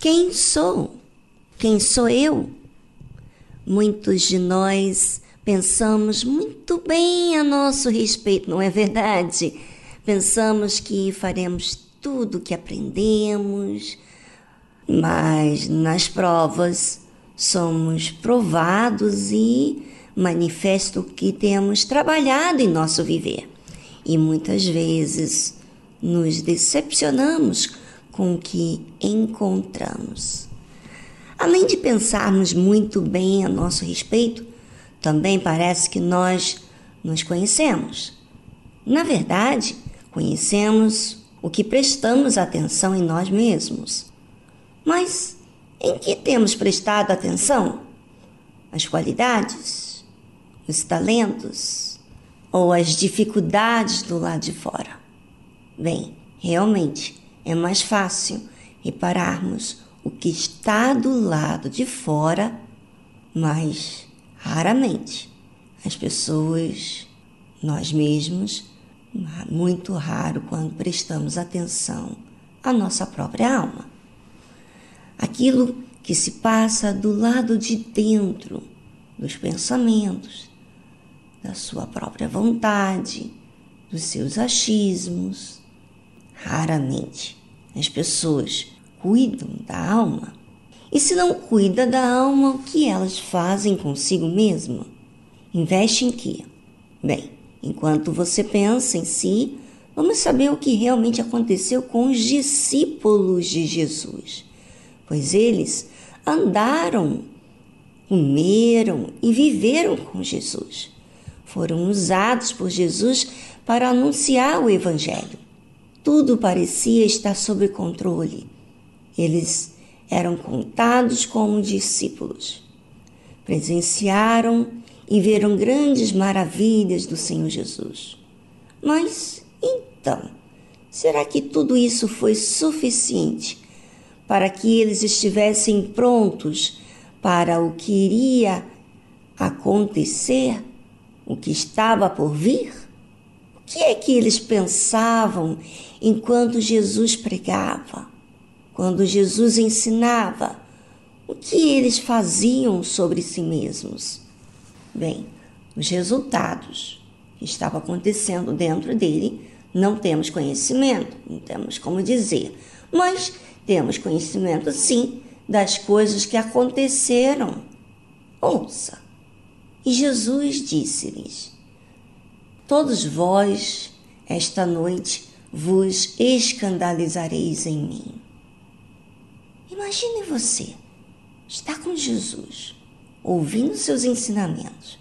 Quem sou? Quem sou eu? Muitos de nós pensamos muito bem a nosso respeito, não é verdade? Pensamos que faremos tudo o que aprendemos, mas nas provas somos provados e manifesto que temos trabalhado em nosso viver. E muitas vezes nos decepcionamos com que encontramos. Além de pensarmos muito bem a nosso respeito, também parece que nós nos conhecemos. Na verdade, conhecemos o que prestamos atenção em nós mesmos. Mas em que temos prestado atenção? As qualidades, os talentos ou as dificuldades do lado de fora? Bem, realmente é mais fácil repararmos o que está do lado de fora, mas raramente as pessoas, nós mesmos, muito raro quando prestamos atenção à nossa própria alma. Aquilo que se passa do lado de dentro dos pensamentos, da sua própria vontade, dos seus achismos. Raramente as pessoas cuidam da alma. E se não cuida da alma, o que elas fazem consigo mesma? Investe em quê? Bem, enquanto você pensa em si, vamos saber o que realmente aconteceu com os discípulos de Jesus. Pois eles andaram, comeram e viveram com Jesus. Foram usados por Jesus para anunciar o Evangelho. Tudo parecia estar sob controle eles eram contados como discípulos. Presenciaram e viram grandes maravilhas do Senhor Jesus. Mas então, será que tudo isso foi suficiente para que eles estivessem prontos para o que iria acontecer, o que estava por vir? Que é que eles pensavam enquanto Jesus pregava? quando Jesus ensinava, o que eles faziam sobre si mesmos? Bem, os resultados que estavam acontecendo dentro dele, não temos conhecimento, não temos como dizer, mas temos conhecimento sim das coisas que aconteceram. Ouça. E Jesus disse-lhes: Todos vós, esta noite, vos escandalizareis em mim. Imagine você estar com Jesus, ouvindo seus ensinamentos,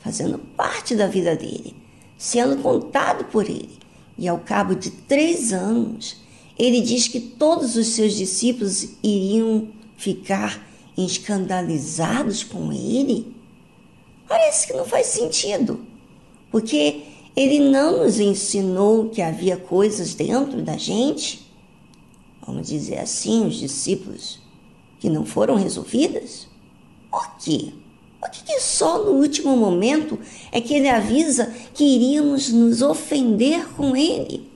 fazendo parte da vida dele, sendo contado por ele, e ao cabo de três anos, ele diz que todos os seus discípulos iriam ficar escandalizados com ele? Parece que não faz sentido, porque ele não nos ensinou que havia coisas dentro da gente vamos dizer assim, os discípulos, que não foram resolvidas? Por quê? Por que, que só no último momento é que ele avisa que iríamos nos ofender com ele?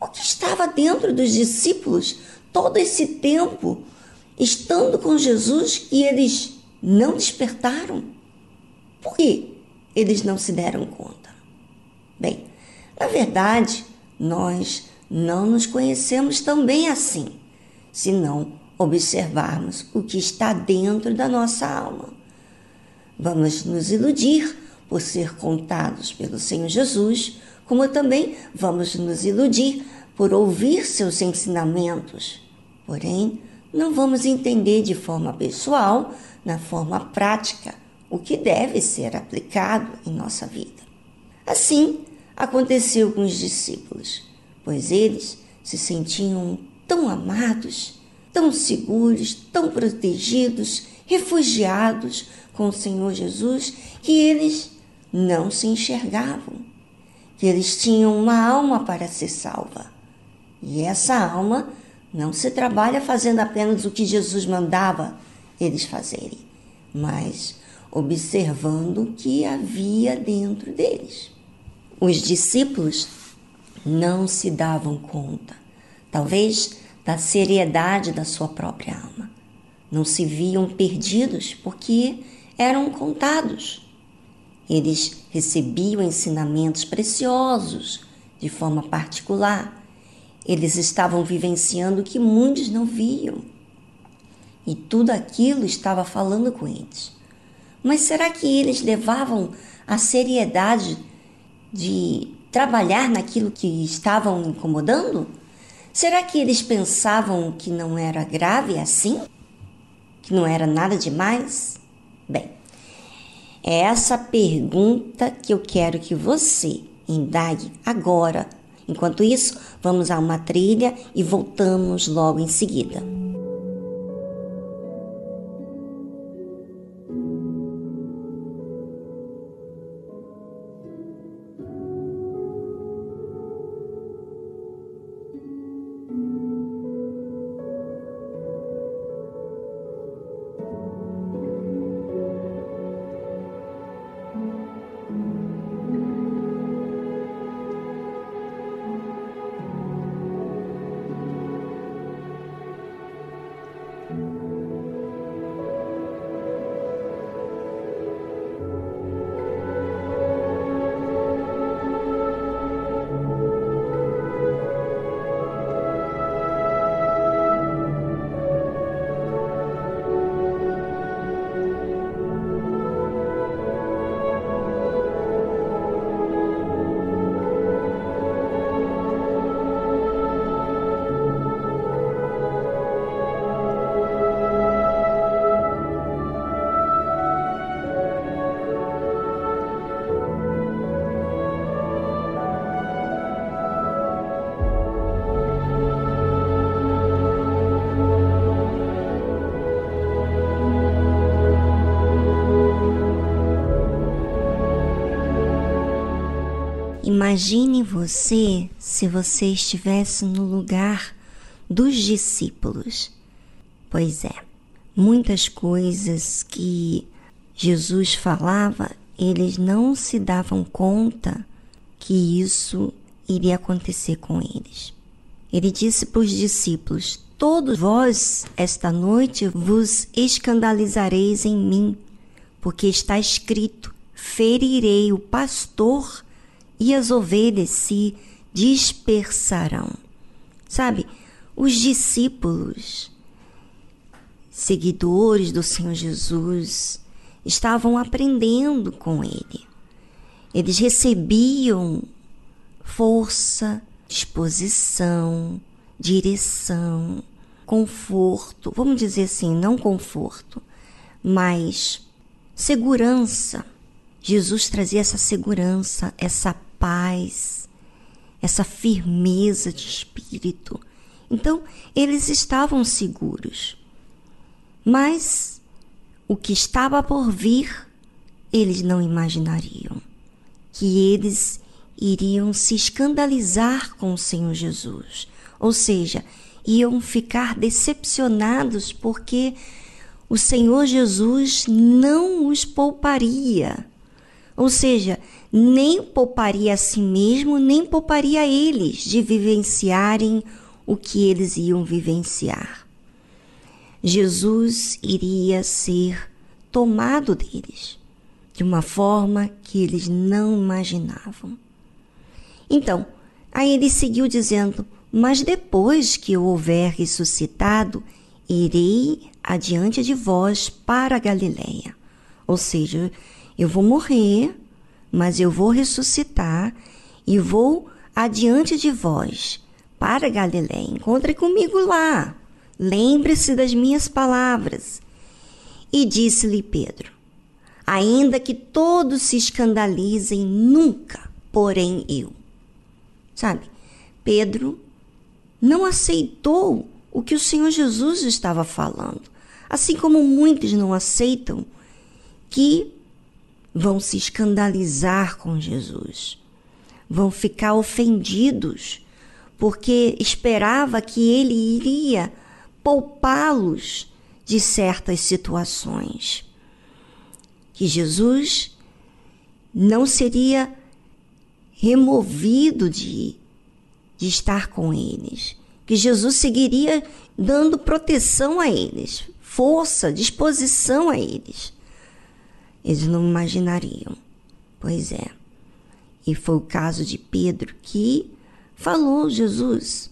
O que estava dentro dos discípulos todo esse tempo, estando com Jesus, e eles não despertaram? Por que eles não se deram conta? Bem, na verdade, nós não nos conhecemos tão bem assim, se não observarmos o que está dentro da nossa alma. Vamos nos iludir por ser contados pelo Senhor Jesus, como também vamos nos iludir por ouvir seus ensinamentos. Porém, não vamos entender de forma pessoal, na forma prática, o que deve ser aplicado em nossa vida. Assim aconteceu com os discípulos pois eles se sentiam tão amados, tão seguros, tão protegidos, refugiados com o Senhor Jesus, que eles não se enxergavam, que eles tinham uma alma para ser salva. E essa alma não se trabalha fazendo apenas o que Jesus mandava eles fazerem, mas observando o que havia dentro deles. Os discípulos não se davam conta. Talvez da seriedade da sua própria alma. Não se viam perdidos porque eram contados. Eles recebiam ensinamentos preciosos de forma particular. Eles estavam vivenciando o que muitos não viam. E tudo aquilo estava falando com eles. Mas será que eles levavam a seriedade de trabalhar naquilo que estavam incomodando? Será que eles pensavam que não era grave assim? Que não era nada demais? Bem, é essa pergunta que eu quero que você indague agora. Enquanto isso, vamos a uma trilha e voltamos logo em seguida. Imagine você se você estivesse no lugar dos discípulos. Pois é, muitas coisas que Jesus falava, eles não se davam conta que isso iria acontecer com eles. Ele disse para os discípulos: Todos vós, esta noite, vos escandalizareis em mim, porque está escrito: ferirei o pastor e as ovelhas se dispersarão. Sabe, os discípulos, seguidores do Senhor Jesus, estavam aprendendo com ele. Eles recebiam força, disposição, direção, conforto, vamos dizer assim, não conforto, mas segurança. Jesus trazia essa segurança, essa paz, essa firmeza de espírito. Então, eles estavam seguros. Mas o que estava por vir, eles não imaginariam. Que eles iriam se escandalizar com o Senhor Jesus. Ou seja, iam ficar decepcionados porque o Senhor Jesus não os pouparia. Ou seja, nem pouparia a si mesmo, nem pouparia a eles de vivenciarem o que eles iam vivenciar. Jesus iria ser tomado deles de uma forma que eles não imaginavam. Então, aí ele seguiu dizendo: Mas depois que eu houver ressuscitado, irei adiante de vós para a Galiléia. Ou seja, eu vou morrer mas eu vou ressuscitar e vou adiante de vós para Galiléia. Encontre comigo lá. Lembre-se das minhas palavras. E disse-lhe Pedro: Ainda que todos se escandalizem, nunca, porém eu. Sabe, Pedro não aceitou o que o Senhor Jesus estava falando. Assim como muitos não aceitam que vão se escandalizar com Jesus, vão ficar ofendidos, porque esperava que ele iria poupá-los de certas situações. Que Jesus não seria removido de, de estar com eles, que Jesus seguiria dando proteção a eles, força, disposição a eles. Eles não imaginariam. Pois é. E foi o caso de Pedro que falou Jesus.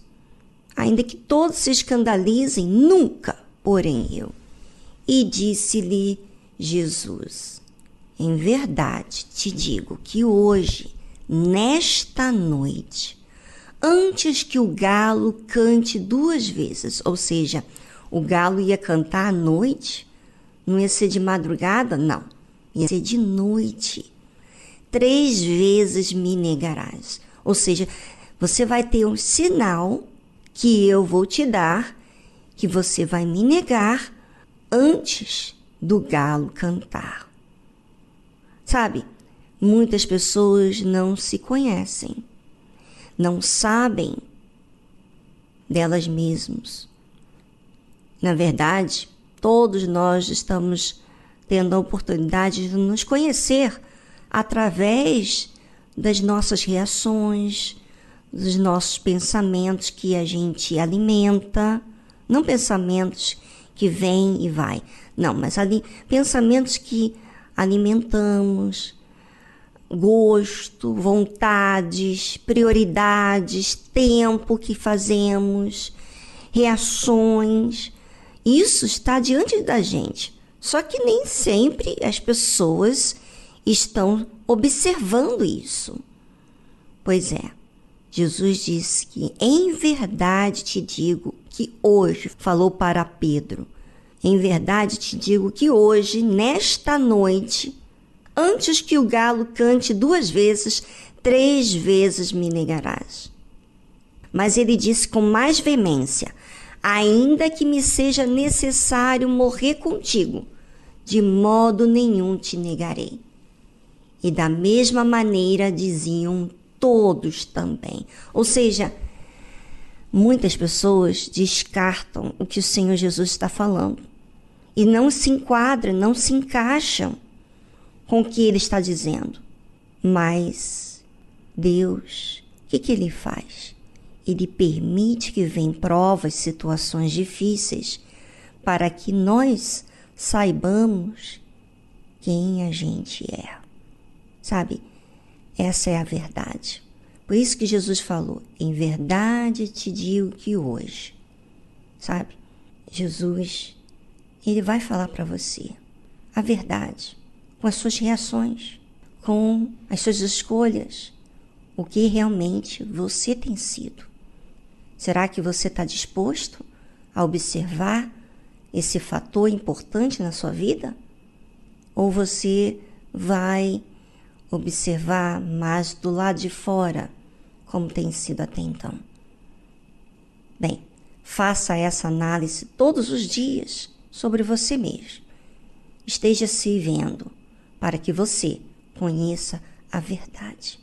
Ainda que todos se escandalizem, nunca, porém eu. E disse-lhe Jesus: Em verdade te digo que hoje, nesta noite, antes que o galo cante duas vezes, ou seja, o galo ia cantar à noite, não ia ser de madrugada, não, ia ser de noite. Três vezes me negarás. Ou seja, você vai ter um sinal que eu vou te dar que você vai me negar antes do galo cantar. Sabe, muitas pessoas não se conhecem não sabem delas mesmas. Na verdade, todos nós estamos tendo a oportunidade de nos conhecer através das nossas reações, dos nossos pensamentos que a gente alimenta, não pensamentos que vêm e vai, não, mas ali pensamentos que alimentamos, gosto, vontades, prioridades, tempo que fazemos, reações. Isso está diante da gente. Só que nem sempre as pessoas estão observando isso. Pois é, Jesus disse que em verdade te digo que hoje, falou para Pedro, em verdade te digo que hoje, nesta noite, Antes que o galo cante duas vezes, três vezes me negarás. Mas ele disse com mais veemência: Ainda que me seja necessário morrer contigo, de modo nenhum te negarei. E da mesma maneira diziam todos também. Ou seja, muitas pessoas descartam o que o Senhor Jesus está falando e não se enquadram, não se encaixam com o que ele está dizendo. Mas Deus, o que, que ele faz? Ele permite que venham provas, situações difíceis, para que nós saibamos quem a gente é. Sabe? Essa é a verdade. Por isso que Jesus falou: em verdade te digo que hoje. Sabe? Jesus, ele vai falar para você a verdade com as suas reações, com as suas escolhas, o que realmente você tem sido. Será que você está disposto a observar esse fator importante na sua vida? Ou você vai observar mais do lado de fora, como tem sido até então? Bem, faça essa análise todos os dias sobre você mesmo. Esteja se vendo para que você conheça a verdade.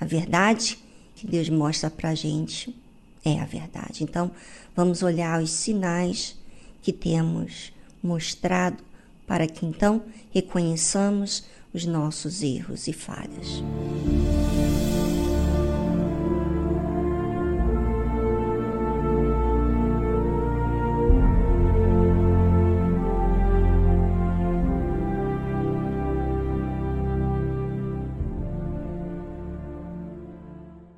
A verdade que Deus mostra para a gente é a verdade. Então, vamos olhar os sinais que temos mostrado para que então reconheçamos os nossos erros e falhas.